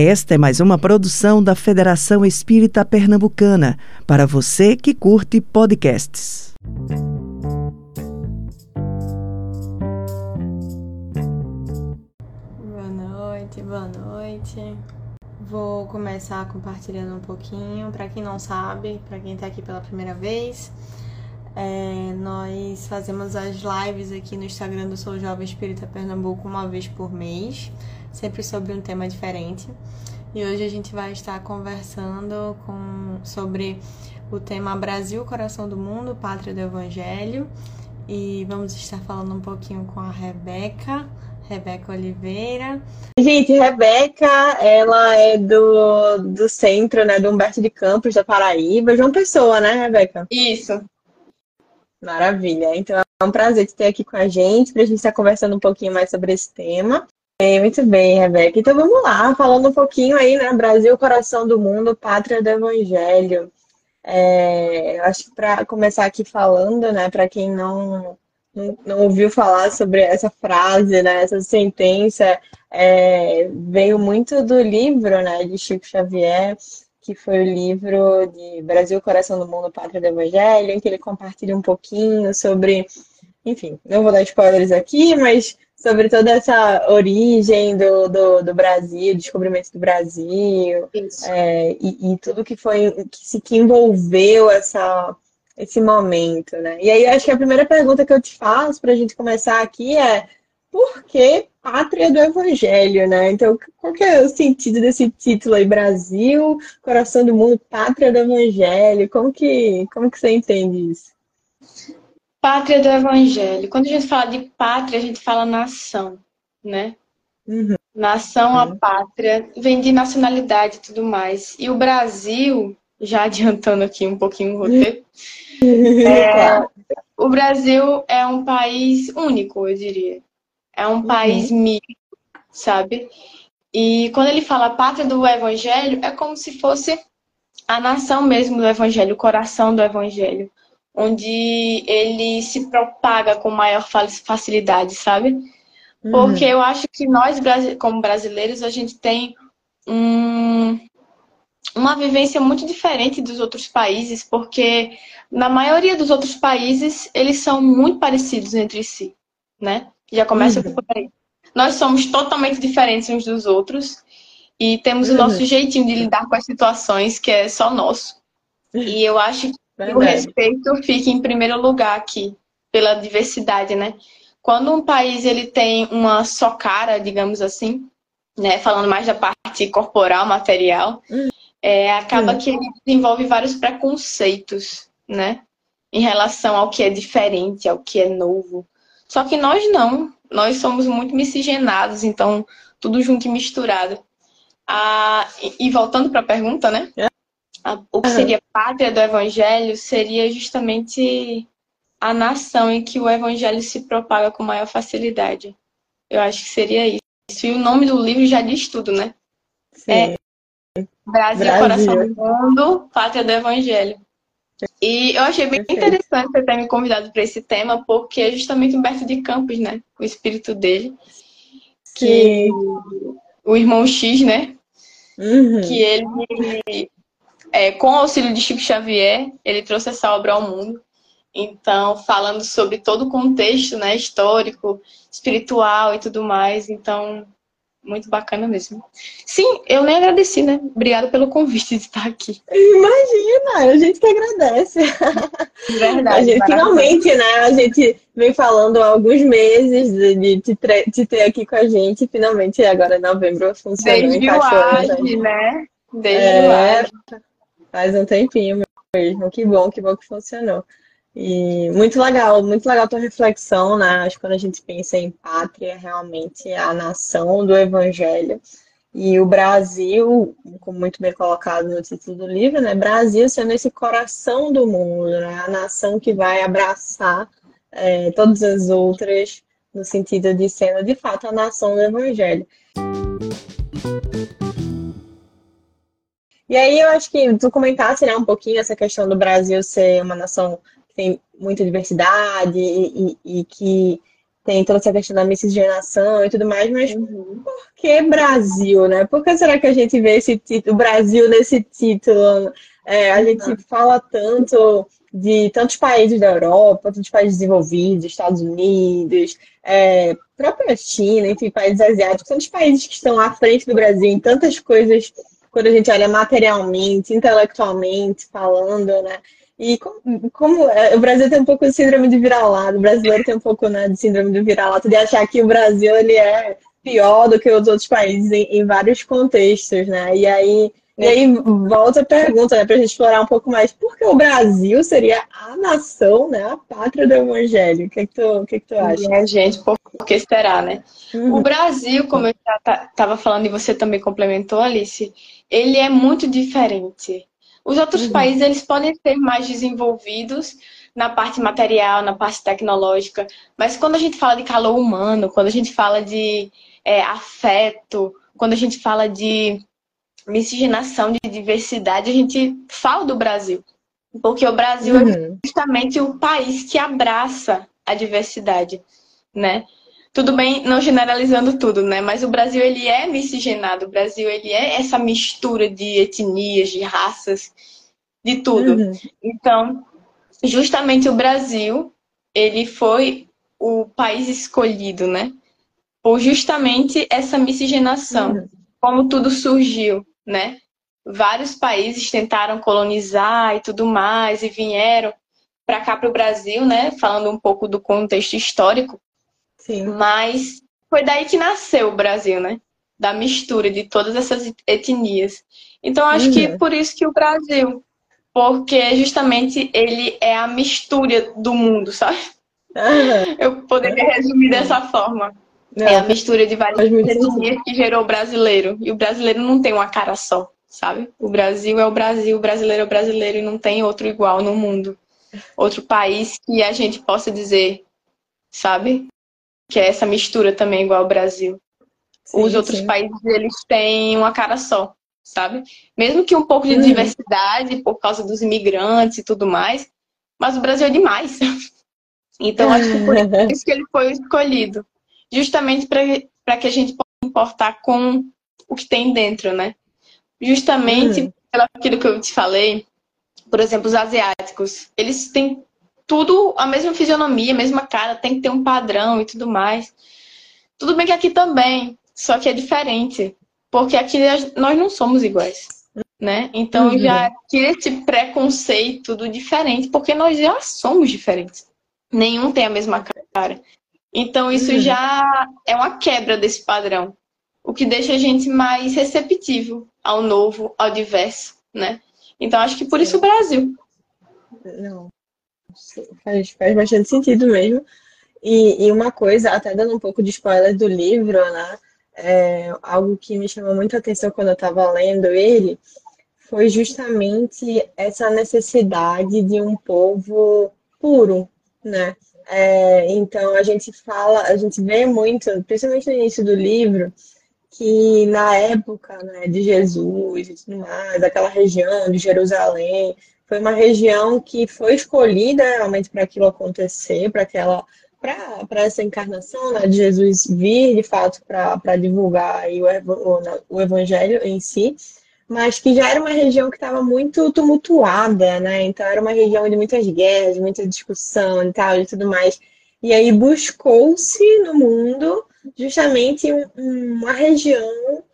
Esta é mais uma produção da Federação Espírita Pernambucana, para você que curte podcasts. Boa noite, boa noite. Vou começar compartilhando um pouquinho. Para quem não sabe, para quem está aqui pela primeira vez, é, nós fazemos as lives aqui no Instagram do Sou Jovem Espírita Pernambuco uma vez por mês sempre sobre um tema diferente. E hoje a gente vai estar conversando com, sobre o tema Brasil, Coração do Mundo, Pátria do Evangelho. E vamos estar falando um pouquinho com a Rebeca, Rebeca Oliveira. Gente, Rebeca, ela é do, do centro, né, do Humberto de Campos, da Paraíba. João Pessoa, né, Rebeca? Isso. Maravilha. Então é um prazer te ter aqui com a gente, para a gente estar conversando um pouquinho mais sobre esse tema. É, muito bem, Rebeca. Então vamos lá, falando um pouquinho aí, né? Brasil, coração do mundo, pátria do evangelho. É, acho que para começar aqui falando, né, para quem não, não, não, ouviu falar sobre essa frase, né, essa sentença, é, veio muito do livro, né, de Chico Xavier, que foi o livro de Brasil, coração do mundo, pátria do evangelho, em que ele compartilha um pouquinho sobre, enfim, não vou dar spoilers aqui, mas sobre toda essa origem do, do, do Brasil, descobrimento do Brasil, é, e, e, tudo que foi, que se que envolveu essa, esse momento, né? E aí acho que a primeira pergunta que eu te faço para a gente começar aqui é por que pátria do evangelho, né? Então, qual que é o sentido desse título aí, Brasil, coração do mundo, pátria do evangelho? Como que, como que você entende isso? Pátria do Evangelho. Quando a gente fala de pátria, a gente fala nação, né? Uhum. Nação, uhum. a pátria, vem de nacionalidade e tudo mais. E o Brasil, já adiantando aqui um pouquinho o roteiro, é, o Brasil é um país único, eu diria. É um uhum. país misto, sabe? E quando ele fala pátria do Evangelho, é como se fosse a nação mesmo do Evangelho, o coração do Evangelho onde ele se propaga com maior facilidade, sabe? Uhum. Porque eu acho que nós, como brasileiros, a gente tem um, uma vivência muito diferente dos outros países, porque na maioria dos outros países eles são muito parecidos entre si, né? Já começa uhum. por aí. Nós somos totalmente diferentes uns dos outros e temos uhum. o nosso jeitinho de lidar com as situações que é só nosso. E eu acho que Verdade. O respeito fica em primeiro lugar aqui, pela diversidade, né? Quando um país ele tem uma só cara, digamos assim, né, falando mais da parte corporal, material, hum. é, acaba hum. que ele desenvolve vários preconceitos, né, em relação ao que é diferente, ao que é novo. Só que nós não, nós somos muito miscigenados, então tudo junto e misturado. Ah, e, e voltando para a pergunta, né? O que seria pátria do evangelho seria justamente a nação em que o evangelho se propaga com maior facilidade. Eu acho que seria isso. E o nome do livro já diz tudo, né? Sim. É Brasil, Brasil, Coração do Mundo, Pátria do Evangelho. E eu achei bem Perfeito. interessante você ter me convidado para esse tema, porque é justamente Humberto de Campos, né? O espírito dele. Que Sim. o irmão X, né? Uhum. Que ele é, com o auxílio de Chico Xavier, ele trouxe essa obra ao mundo. Então, falando sobre todo o contexto né, histórico, espiritual e tudo mais. Então, muito bacana mesmo. Sim, eu nem agradeci, né? Obrigada pelo convite de estar aqui. Imagina, a gente que agradece. Verdade. Gente, finalmente, né? A gente vem falando há alguns meses de, de, te, ter aqui com a gente. Finalmente, agora em novembro funcionou. Desde o né? Desde é... o Faz um tempinho mesmo. Que bom, que bom que funcionou. E muito legal, muito legal tua reflexão, né? Acho que quando a gente pensa em pátria, realmente é a nação do evangelho. E o Brasil, como muito bem colocado no título do livro, né? Brasil sendo esse coração do mundo, né? A nação que vai abraçar é, todas as outras, no sentido de sendo de fato a nação do evangelho. E aí eu acho que tu comentasse né, um pouquinho essa questão do Brasil ser uma nação que tem muita diversidade e, e, e que tem toda essa questão da miscigenação e tudo mais, mas uhum. por que Brasil, né? Por que será que a gente vê esse título, Brasil nesse título? É, a gente uhum. fala tanto de tantos países da Europa, tantos países desenvolvidos, Estados Unidos, é, própria China, enfim, países asiáticos, tantos países que estão à frente do Brasil em tantas coisas, quando a gente olha materialmente, intelectualmente falando, né? E como, como é, o Brasil tem um pouco de síndrome de vira-lata, o brasileiro tem um pouco né, de síndrome de vira-lata, de achar que o Brasil ele é pior do que os outros países em, em vários contextos, né? E aí, e aí volta a pergunta, né, para a gente explorar um pouco mais, por que o Brasil seria a nação, né, a pátria do evangelho? O que, é que, tu, o que, é que tu acha? É, gente, por, por que será, né? Uhum. O Brasil, como eu estava falando e você também complementou, Alice, ele é muito diferente os outros uhum. países eles podem ser mais desenvolvidos na parte material, na parte tecnológica, mas quando a gente fala de calor humano, quando a gente fala de é, afeto, quando a gente fala de miscigenação, de diversidade, a gente fala do Brasil. Porque o Brasil é uhum. é justamente o país que abraça a diversidade, né? Tudo bem, não generalizando tudo, né? Mas o Brasil ele é miscigenado, o Brasil ele é essa mistura de etnias, de raças, de tudo. Uhum. Então, justamente o Brasil ele foi o país escolhido, né? Por justamente essa miscigenação, uhum. como tudo surgiu, né? Vários países tentaram colonizar e tudo mais e vieram para cá para o Brasil, né? Falando um pouco do contexto histórico Sim. Mas foi daí que nasceu o Brasil, né? Da mistura de todas essas etnias. Então, acho uhum. que por isso que o Brasil. Porque justamente ele é a mistura do mundo, sabe? Uhum. Eu poderia resumir dessa forma. Não. É a mistura de várias etnias que gerou o brasileiro. E o brasileiro não tem uma cara só, sabe? O Brasil é o Brasil, o brasileiro é o brasileiro e não tem outro igual no mundo. Outro país que a gente possa dizer, sabe? Que é essa mistura também igual ao Brasil. Sim, Os outros sim. países, eles têm uma cara só, sabe? Mesmo que um pouco de uhum. diversidade por causa dos imigrantes e tudo mais, mas o Brasil é demais. Então, acho que por isso que ele foi escolhido. Justamente para que a gente possa importar com o que tem dentro, né? Justamente uhum. pelo aquilo que eu te falei, por exemplo, os asiáticos, eles têm tudo a mesma fisionomia, a mesma cara, tem que ter um padrão e tudo mais. Tudo bem que aqui também, só que é diferente, porque aqui nós não somos iguais, né? Então uhum. já tira esse preconceito do diferente, porque nós já somos diferentes. Nenhum tem a mesma cara. Então isso uhum. já é uma quebra desse padrão, o que deixa a gente mais receptivo ao novo, ao diverso, né? Então acho que por isso o Brasil. Não, faz, faz bastante sentido mesmo. E, e, uma coisa, até dando um pouco de spoiler do livro, né? É, algo que me chamou muita atenção quando eu estava lendo ele foi justamente essa necessidade de um povo puro, né? É, então a gente fala, a gente vê muito, principalmente no início do livro, que na época né, de Jesus e tudo mais, aquela região de Jerusalém, foi uma região que foi escolhida realmente para aquilo acontecer, para aquela para essa encarnação né, de Jesus vir de fato para divulgar o, o evangelho em si, mas que já era uma região que estava muito tumultuada, né? Então era uma região de muitas guerras, muita discussão e tal e tudo mais. E aí buscou-se no mundo justamente uma região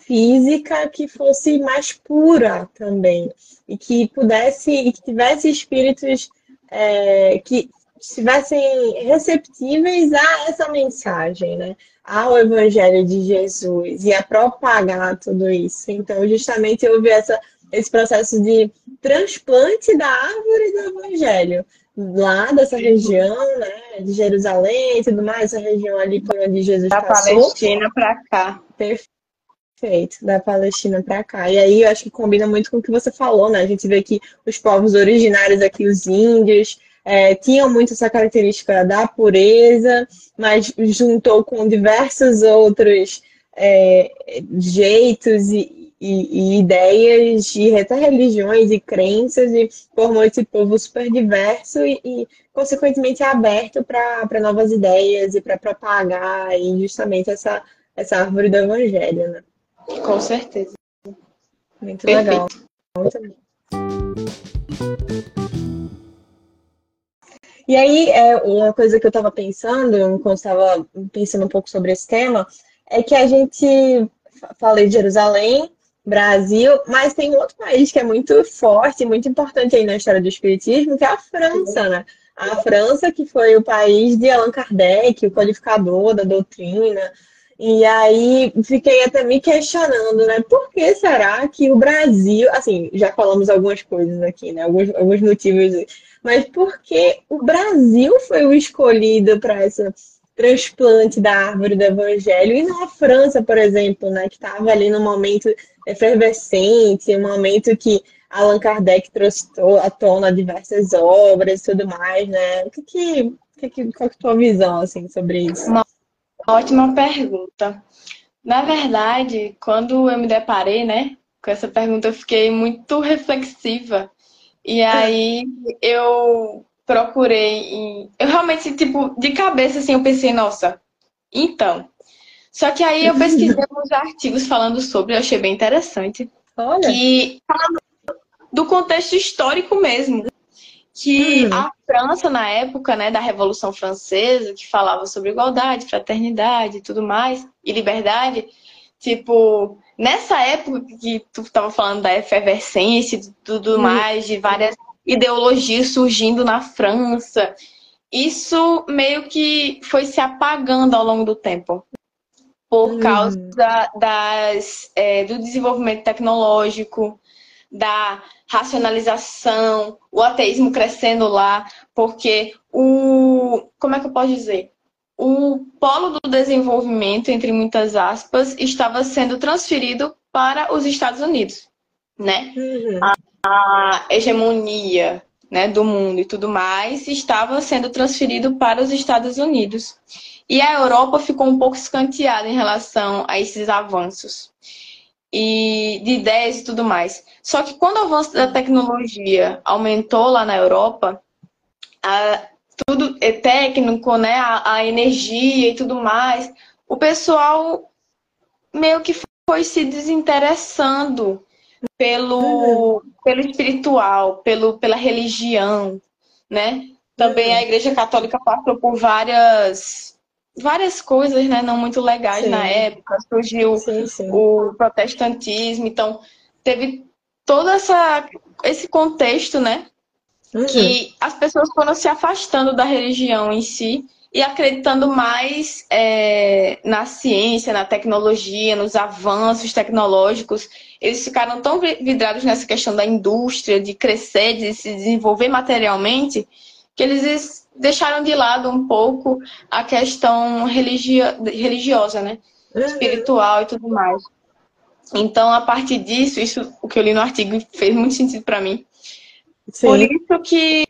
física que fosse mais pura também e que pudesse e que tivesse espíritos é, que estivessem receptíveis a essa mensagem, né? Ao Evangelho de Jesus e a propagar tudo isso. Então, justamente houve essa, esse processo de transplante da árvore do Evangelho lá dessa região, né, de Jerusalém e tudo mais, essa região ali por onde Jesus da passou. Da Palestina para cá. Perfeito. Perfeito, da Palestina para cá. E aí eu acho que combina muito com o que você falou, né? A gente vê que os povos originários aqui, os índios, é, tinham muito essa característica da pureza, mas juntou com diversos outros é, jeitos e, e, e, ideias e até religiões e crenças e formou esse povo super diverso e, e consequentemente aberto para novas ideias e para propagar e justamente essa, essa árvore do evangelho, né? Com certeza. Muito Perfeito. legal. Muito E aí, é, uma coisa que eu estava pensando, quando estava pensando um pouco sobre esse tema, é que a gente falei de Jerusalém, Brasil, mas tem outro país que é muito forte, muito importante aí na história do Espiritismo, que é a França, né? A França, que foi o país de Allan Kardec, o codificador da doutrina. E aí fiquei até me questionando, né? Por que será que o Brasil, assim, já falamos algumas coisas aqui, né? Alguns, alguns motivos, mas por que o Brasil foi o escolhido para essa transplante da árvore do evangelho e não a França, por exemplo, né, que estava ali no momento efervescente, um momento que Allan Kardec trouxe à tona diversas obras e tudo mais, né? O que que, que, qual é a tua visão assim sobre isso? Ótima pergunta. Na verdade, quando eu me deparei, né, com essa pergunta, eu fiquei muito reflexiva. E aí eu procurei em... Eu realmente, tipo, de cabeça, assim, eu pensei, nossa, então. Só que aí eu pesquisei uns artigos falando sobre, eu achei bem interessante. Olha. Que falando do contexto histórico mesmo. Que hum. a França, na época, né, da Revolução Francesa, que falava sobre igualdade, fraternidade e tudo mais, e liberdade, tipo, nessa época que tu estava falando da efervescência e tudo hum. mais, de várias ideologias surgindo na França. Isso meio que foi se apagando ao longo do tempo. Por hum. causa das, é, do desenvolvimento tecnológico, da racionalização, o ateísmo crescendo lá, porque o. Como é que eu posso dizer? O polo do desenvolvimento, entre muitas aspas, estava sendo transferido para os Estados Unidos, né? Uhum. A, a hegemonia né, do mundo e tudo mais estava sendo transferido para os Estados Unidos. E a Europa ficou um pouco escanteada em relação a esses avanços e de ideias e tudo mais. Só que quando o avanço da tecnologia aumentou lá na Europa, a, tudo é técnico, né, a, a energia e tudo mais, o pessoal meio que foi se desinteressando pelo, uhum. pelo espiritual, pelo, pela religião, né? Também uhum. a Igreja Católica passou por várias várias coisas, né, não muito legais sim. na época. Surgiu sim, sim. o protestantismo, então teve todo essa, esse contexto, né, uhum. que as pessoas foram se afastando da religião em si e acreditando mais é, na ciência, na tecnologia, nos avanços tecnológicos. Eles ficaram tão vidrados nessa questão da indústria, de crescer, de se desenvolver materialmente, que eles deixaram de lado um pouco a questão religio religiosa, né? Uhum. Espiritual e tudo mais. Então, a partir disso, isso o que eu li no artigo fez muito sentido para mim. Sim. Por isso que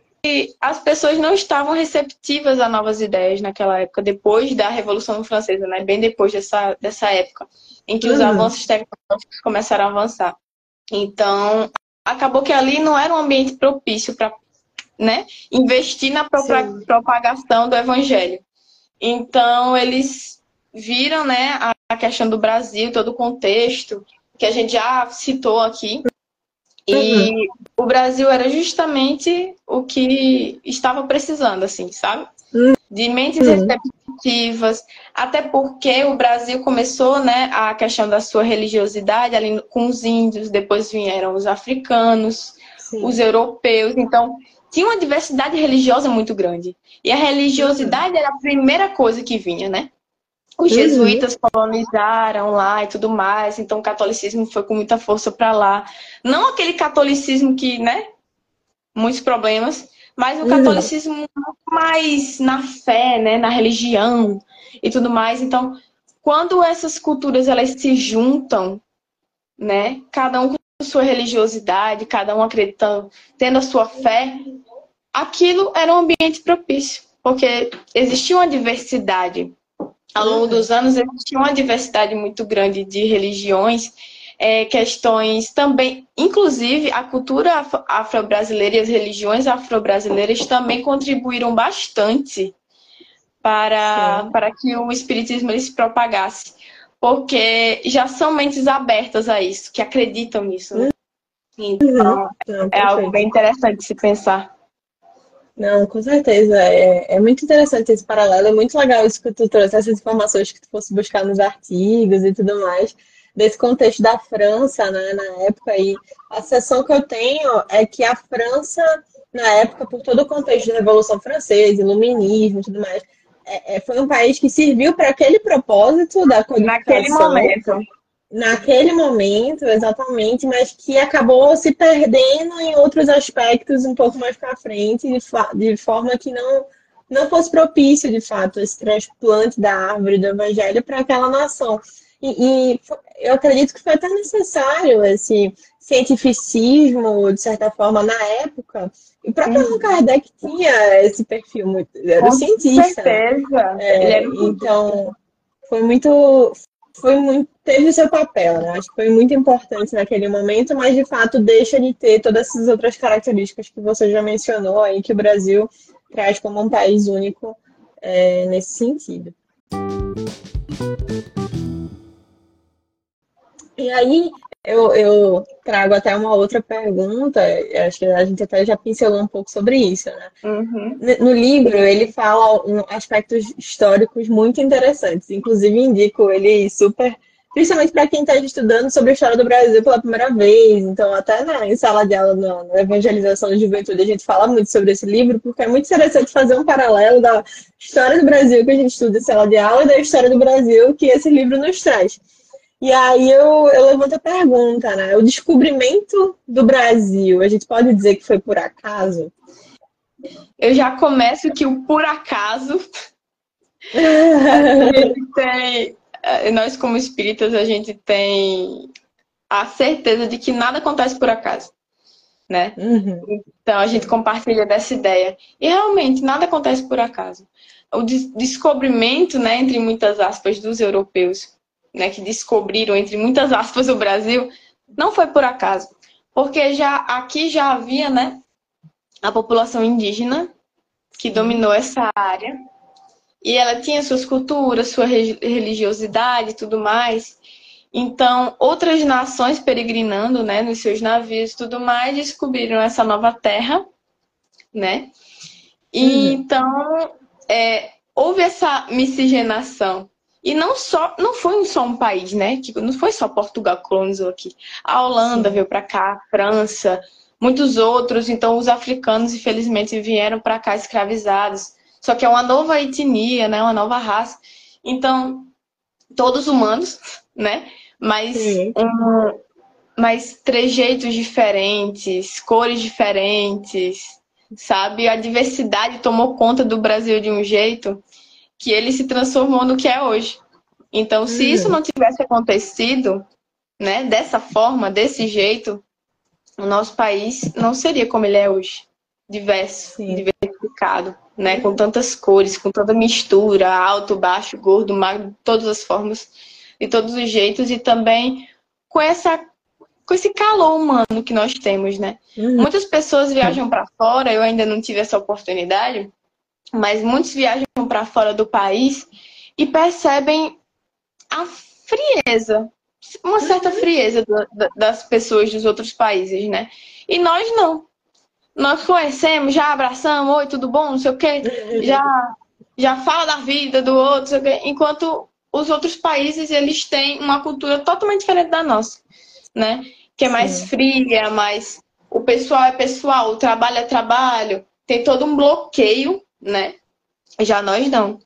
as pessoas não estavam receptivas a novas ideias naquela época, depois da Revolução Francesa, né? Bem depois dessa, dessa época, em que uhum. os avanços tecnológicos começaram a avançar. Então, acabou que ali não era um ambiente propício para né, investir na Sim. propagação do evangelho. Então, eles viram né, a questão do Brasil, todo o contexto, que a gente já citou aqui, e uhum. o Brasil era justamente o que estava precisando, assim, sabe? Uhum. De mentes uhum. receptivas, até porque o Brasil começou, né, a questão da sua religiosidade ali com os índios, depois vieram os africanos, Sim. os europeus, então tinha uma diversidade religiosa muito grande. E a religiosidade era a primeira coisa que vinha, né? Os uhum. jesuítas colonizaram lá e tudo mais, então o catolicismo foi com muita força para lá. Não aquele catolicismo que, né? Muitos problemas, mas o uhum. catolicismo mais na fé, né? Na religião e tudo mais. Então, quando essas culturas elas se juntam, né? Cada um com sua religiosidade, cada um acreditando, tendo a sua fé, aquilo era um ambiente propício, porque existia uma diversidade. Ao longo dos anos existia uma diversidade muito grande de religiões é, questões também, inclusive a cultura afro-brasileira e as religiões afro-brasileiras também contribuíram bastante para, para que o espiritismo ele se propagasse, porque já são mentes abertas a isso, que acreditam nisso. Né? Então, uhum. é algo bem interessante se pensar. Não, com certeza. É, é muito interessante esse paralelo. É muito legal isso que tu trouxe, essas informações que tu fosse buscar nos artigos e tudo mais, desse contexto da França, né, na época. E a sensação que eu tenho é que a França, na época, por todo o contexto da Revolução Francesa, Iluminismo e tudo mais, é, é, foi um país que serviu para aquele propósito da codificação. Naquele momento naquele momento, exatamente, mas que acabou se perdendo em outros aspectos um pouco mais para frente, de, de, forma que não, não fosse propício, de fato, esse transplante da árvore do evangelho para aquela nação. E, e, eu acredito que foi até necessário esse cientificismo, de certa forma, na época. E o próprio Allan Kardec tinha esse perfil, muito, era Com cientista. Certeza. É, então, foi muito, foi muito, teve o seu papel, né? Acho que foi muito importante naquele momento, mas de fato deixa de ter todas essas outras características que você já mencionou aí, que o Brasil traz como um país único é, nesse sentido. E aí, eu, eu, trago até uma outra pergunta, acho que a gente até já pincelou um pouco sobre isso, né? Uhum. No livro, ele fala um, aspectos históricos muito interessantes, inclusive indico ele super, principalmente para quem está estudando sobre a história do Brasil pela primeira vez, então até na, em sala de aula, na, na evangelização da juventude, a gente fala muito sobre esse livro, porque é muito interessante fazer um paralelo da história do Brasil que a gente estuda em sala de aula e da história do Brasil que esse livro nos traz. E aí eu, eu levanto a pergunta, né? O descobrimento do Brasil, a gente pode dizer que foi por acaso? Eu já começo que o por acaso tem, eh, nós como espíritas a gente tem a certeza de que nada acontece por acaso, né? Uhum. Então a gente compartilha dessa ideia e realmente nada acontece por acaso. O descobrimento, né, entre muitas aspas, dos europeus né, que descobriram, entre muitas aspas, o Brasil, não foi por acaso. Porque já aqui já havia né, a população indígena que dominou essa área. E ela tinha suas culturas, sua religiosidade e tudo mais. Então, outras nações peregrinando né, nos seus navios e tudo mais descobriram essa nova terra, né? E, uhum. Então, é, houve essa miscigenação e não só, não foi só um país, né? Tipo, não foi só Portugal que colonizou aqui. A Holanda Sim. veio para cá, a França, muitos outros. Então, os africanos, infelizmente, vieram para cá escravizados. Só que é uma nova etnia, né? Uma nova raça. Então, todos humanos, né? Mas, um, mas trejeitos diferentes, cores diferentes, sabe? A diversidade tomou conta do Brasil de um jeito que ele se transformou no que é hoje. Então, se uhum. isso não tivesse acontecido, né, dessa forma, desse jeito, o nosso país não seria como ele é hoje. Diverso, Sim. diversificado, né, com tantas cores, com tanta mistura, alto, baixo, gordo, magro, todas as formas, de todos os jeitos e também com essa com esse calor humano que nós temos, né? Uhum. Muitas pessoas viajam para fora, eu ainda não tive essa oportunidade, mas muitos viajam para fora do país e percebem a frieza, uma certa uhum. frieza das pessoas dos outros países, né? E nós não. Nós conhecemos, já abraçamos, oi, tudo bom, não sei o quê, uhum. já, já fala da vida do outro, enquanto os outros países, eles têm uma cultura totalmente diferente da nossa, né? Que é mais Sim. fria, mais... O pessoal é pessoal, o trabalho é trabalho, tem todo um bloqueio né? Já nós não.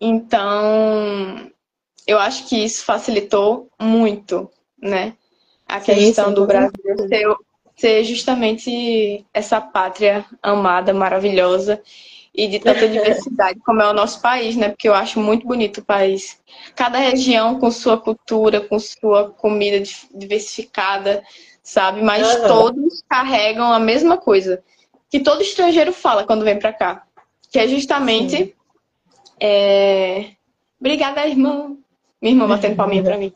Então, eu acho que isso facilitou muito, né? A sim, questão sim, do Brasil ser, ser justamente essa pátria amada, maravilhosa e de tanta diversidade como é o nosso país, né? Porque eu acho muito bonito o país. Cada região com sua cultura, com sua comida diversificada, sabe? Mas uhum. todos carregam a mesma coisa que todo estrangeiro fala quando vem para cá que é justamente. É... Obrigada, irmã. Minha irmã batendo palminha pra mim.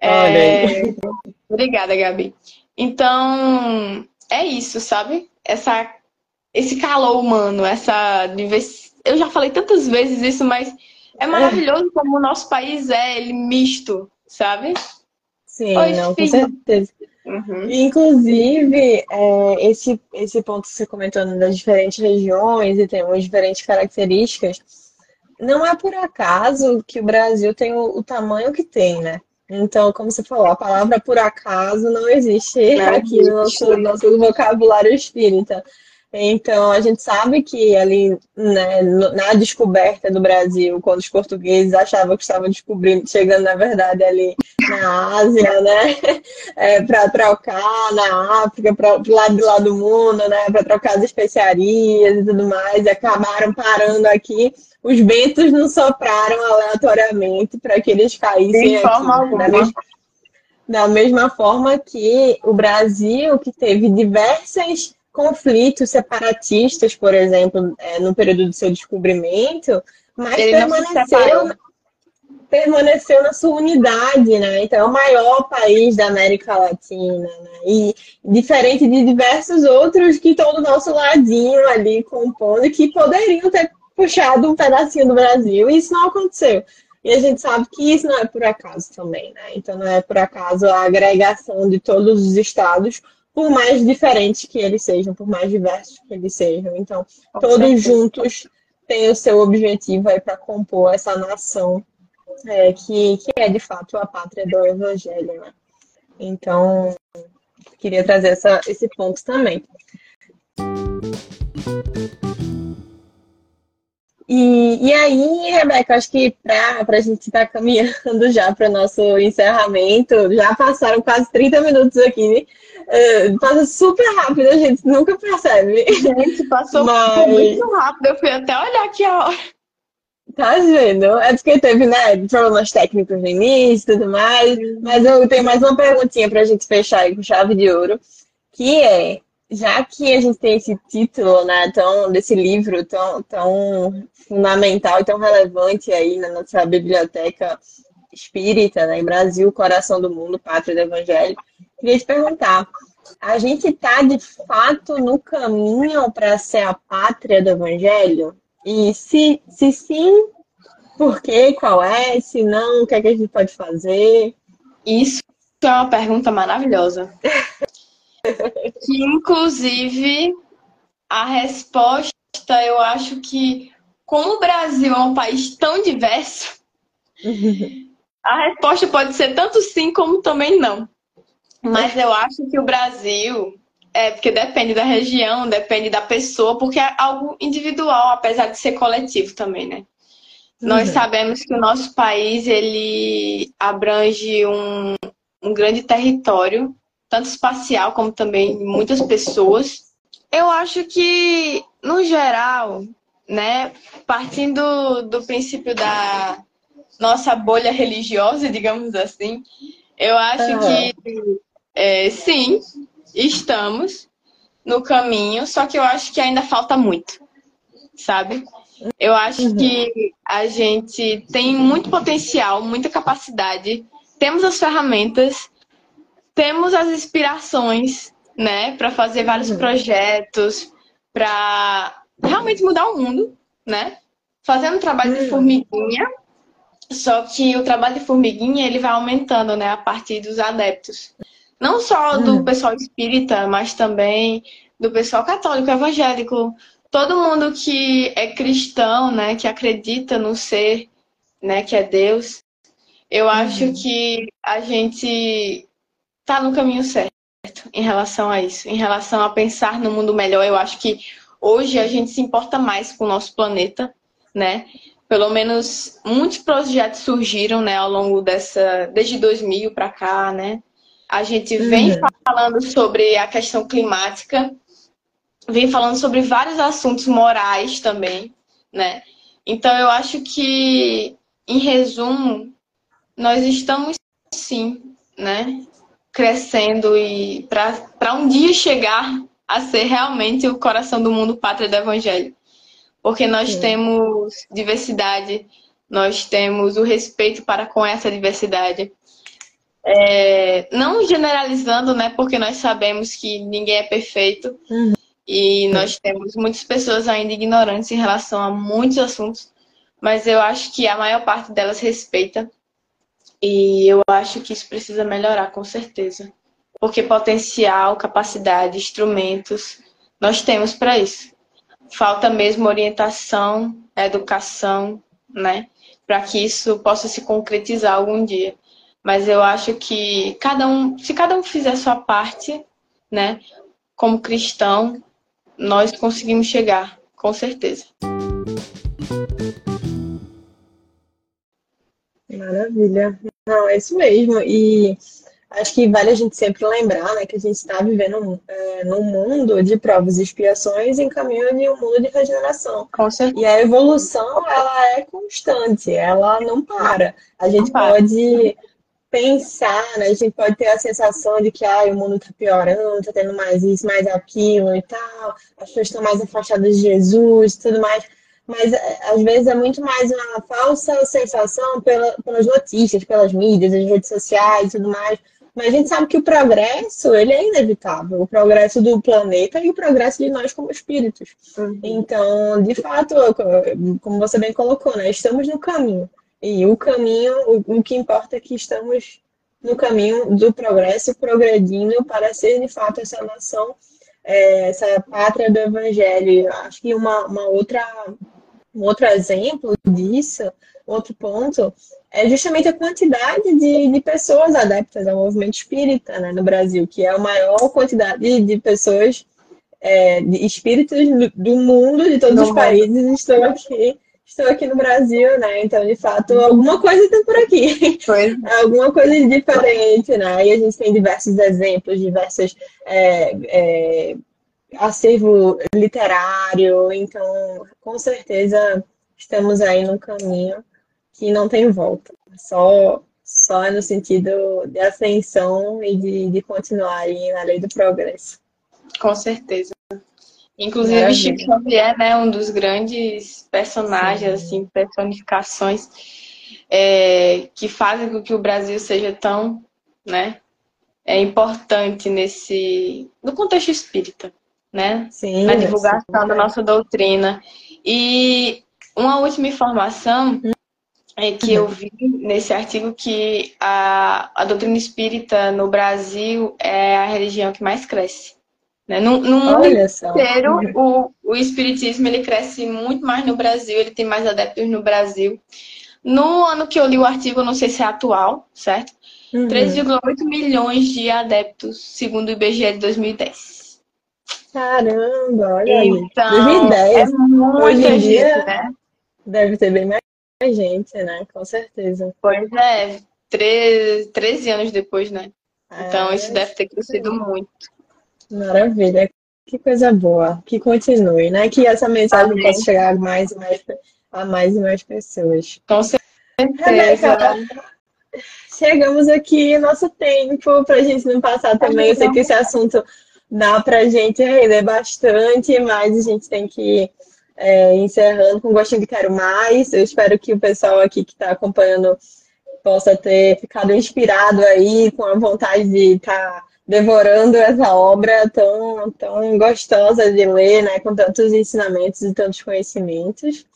É... Obrigada, Gabi. Então, é isso, sabe? Essa, esse calor humano, essa diversidade. Eu já falei tantas vezes isso, mas é maravilhoso como o nosso país é, ele misto, sabe? Sim, Oi, não, com certeza. Uhum. Inclusive, é, esse, esse ponto que você comentou das diferentes regiões e temos diferentes características, não é por acaso que o Brasil tem o, o tamanho que tem, né? Então, como você falou, a palavra por acaso não existe não aqui no nosso, nosso vocabulário espírita. Então, a gente sabe que ali né, na descoberta do Brasil, quando os portugueses achavam que estavam descobrindo, chegando na verdade ali na Ásia, né, é, para trocar na África, para o lado de lá do mundo, né, para trocar as especiarias e tudo mais, e acabaram parando aqui. Os ventos não sopraram aleatoriamente para que eles caíssem aqui. Mesma, da mesma forma que o Brasil, que teve diversas conflitos separatistas, por exemplo, é, no período do seu descobrimento, mas Ele permaneceu, permaneceu na sua unidade, né? Então, é o maior país da América Latina, né? E diferente de diversos outros que estão do nosso ladinho ali compondo, que poderiam ter puxado um pedacinho do Brasil, e isso não aconteceu. E a gente sabe que isso não é por acaso também, né? Então, não é por acaso a agregação de todos os estados por mais diferentes que eles sejam, por mais diversos que eles sejam. Então, Com todos certeza. juntos têm o seu objetivo aí para compor essa nação é, que, que é de fato a pátria do Evangelho. Né? Então, queria trazer essa, esse ponto também. E, e aí, Rebeca, acho que para a gente estar tá caminhando já para o nosso encerramento, já passaram quase 30 minutos aqui Uh, passa super rápido, a gente nunca percebe. Gente, passou Mas... muito rápido. Eu fui até olhar aqui a hora. Tá vendo? É porque teve, né, problemas técnicos no início e tudo mais. Mas eu tenho mais uma perguntinha pra gente fechar aí com chave de ouro. Que é, já que a gente tem esse título, né, tão, desse livro tão, tão fundamental e tão relevante aí na nossa biblioteca espírita, né, em Brasil, Coração do Mundo, Pátria do Evangelho, Queria te perguntar, a gente está de fato no caminho para ser a pátria do Evangelho? E se, se sim, por quê? Qual é? Se não, o que, é que a gente pode fazer? Isso é uma pergunta maravilhosa. que, inclusive, a resposta, eu acho que, como o Brasil é um país tão diverso, a resposta pode ser tanto sim como também não. Mas eu acho que o Brasil, é porque depende da região, depende da pessoa, porque é algo individual, apesar de ser coletivo também, né? Uhum. Nós sabemos que o nosso país ele abrange um, um grande território, tanto espacial como também muitas pessoas. Eu acho que, no geral, né, partindo do princípio da nossa bolha religiosa, digamos assim, eu acho uhum. que é, sim, estamos no caminho, só que eu acho que ainda falta muito, sabe? Eu acho uhum. que a gente tem muito potencial, muita capacidade, temos as ferramentas, temos as inspirações, né, para fazer vários uhum. projetos, para realmente mudar o mundo, né? Fazendo trabalho uhum. de formiguinha, só que o trabalho de formiguinha ele vai aumentando, né, a partir dos adeptos. Não só do hum. pessoal espírita, mas também do pessoal católico, evangélico. Todo mundo que é cristão, né, que acredita no ser, né, que é Deus. Eu uhum. acho que a gente tá no caminho certo em relação a isso, em relação a pensar no mundo melhor. Eu acho que hoje a gente se importa mais com o nosso planeta, né? Pelo menos muitos projetos surgiram, né, ao longo dessa desde 2000 para cá, né? A gente vem uhum. falando sobre a questão climática, vem falando sobre vários assuntos morais também, né? Então eu acho que, em resumo, nós estamos sim, né? Crescendo e para um dia chegar a ser realmente o coração do mundo, pátria do evangelho. Porque nós sim. temos diversidade, nós temos o respeito para com essa diversidade É, não generalizando, né? Porque nós sabemos que ninguém é perfeito uhum. e nós temos muitas pessoas ainda ignorantes em relação a muitos assuntos, mas eu acho que a maior parte delas respeita e eu acho que isso precisa melhorar, com certeza. Porque potencial, capacidade, instrumentos, nós temos para isso. Falta mesmo orientação, educação, né? Para que isso possa se concretizar algum dia. Mas eu acho que cada um, se cada um fizer sua parte, né? Como cristão, nós conseguimos chegar, com certeza. Maravilha. Não, é isso mesmo. E acho que vale a gente sempre lembrar né, que a gente está vivendo é, num mundo de provas e expiações em caminho de um mundo de regeneração. E a evolução, ela é constante, ela não para. A gente pode pensar, né, a gente pode ter a sensação de que ah, o mundo está piorando, está tendo mais isso, mais aquilo e tal, as pessoas estão mais afastadas de Jesus e tudo mais mas é, às vezes é muito mais uma falsa sensação pela, pelas notícias, pelas mídias, as redes sociais e tudo mais. Mas a gente sabe que o progresso, ele é inevitável. O progresso do planeta e o progresso de nós como espíritos. Uhum. Então, de fato, como você bem colocou, né? Estamos no caminho. E o caminho, o, o que importa é que estamos no caminho do progresso, progredindo para ser, de fato, essa nação, é, essa pátria do evangelho. Acho que uma, uma outra um outro exemplo disso, outro ponto, é justamente a quantidade de, de pessoas adeptas ao movimento espírita né, no Brasil, que é a maior quantidade de pessoas, é, de espíritos do mundo, de todos os países, estão aqui estou aqui no Brasil, né? Então, de fato, alguma coisa tem por aqui. Foi. alguma coisa diferente, né? E a gente tem diversos exemplos, diversas é, é, acervo literário, então com certeza estamos aí num caminho que não tem volta, só só no sentido de ascensão e de, de continuar aí na lei do progresso. Com certeza. Inclusive, Chico Xavier, né, um dos grandes personagens, Sim. assim, personificações é, que fazem com que o Brasil seja tão, né, é importante nesse, no contexto espírita né? Sim, na divulgação da nossa doutrina. E uma última informação é que eu vi nesse artigo que a, a doutrina espírita no Brasil é a religião que mais cresce. Né? No, no mundo inteiro, o, o espiritismo ele cresce muito mais no Brasil, ele tem mais adeptos no Brasil. No ano que eu li o artigo, não sei se é atual, certo? Uhum. 3,8 milhões de adeptos, segundo o IBGE de 2010. Caramba, olha aí. Então, 2010. É Hoje em dia, né? deve ter bem mais gente, né? Com certeza. Pois é, 13, 13 anos depois, né? Então, é, isso deve ter crescido muito. Maravilha. Que coisa boa. Que continue, né? Que essa mensagem Amém. possa chegar a mais e mais, a mais e mais pessoas. Com certeza. chegamos aqui, nosso tempo, para a gente não passar também. Eu sei que esse assunto dá para a gente render bastante, mas a gente tem que é, encerrando com gostinho de quero mais. Eu espero que o pessoal aqui que está acompanhando possa ter ficado inspirado aí, com a vontade de estar tá devorando essa obra tão, tão gostosa de ler, né, com tantos ensinamentos e tantos conhecimentos.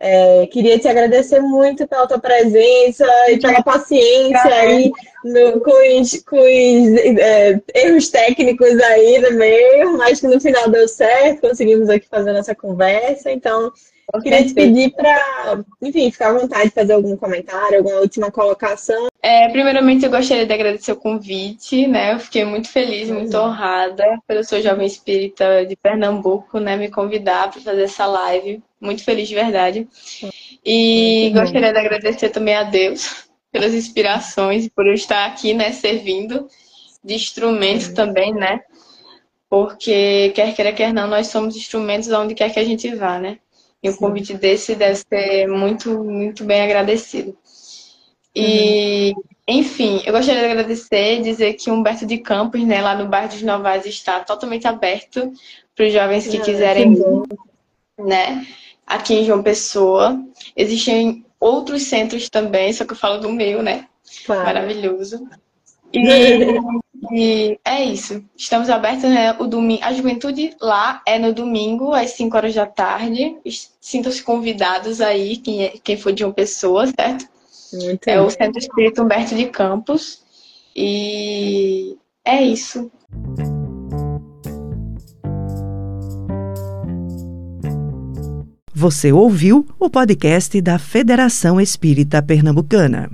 É, queria te agradecer muito pela tua presença e pela paciência aí no, com os, com os é, erros técnicos aí no meio, mas que no final deu certo, conseguimos aqui fazer nossa conversa. Então, eu queria te pedir para, enfim, ficar à vontade de fazer algum comentário, alguma última colocação. É, primeiramente, eu gostaria de agradecer o convite, né? Eu fiquei muito feliz, muito uhum. honrada pelo seu jovem espírita de Pernambuco, né? Me convidar para fazer essa live. Muito feliz de verdade. E muito gostaria bom. de agradecer também a Deus pelas inspirações e por eu estar aqui, né? Servindo de instrumento também, né? Porque quer queira, quer não, nós somos instrumentos onde quer que a gente vá, né? E um convite desse deve ser muito, muito bem agradecido. E, uhum. enfim, eu gostaria de agradecer e dizer que Humberto de Campos, né, lá no bairro dos Novais, está totalmente aberto para os jovens que ah, quiserem ir, né? Aqui em João Pessoa. Existem outros centros também, só que eu falo do meu, né? Claro. Maravilhoso. E, e, é isso. Estamos abertos, né? O domingo. A juventude lá é no domingo, às 5 horas da tarde. Sintam-se convidados aí, quem, é, quem for de uma pessoa, certo? Muito é bem. o Centro Espírito Humberto de Campos. E é isso. Você ouviu o podcast da Federação Espírita Pernambucana.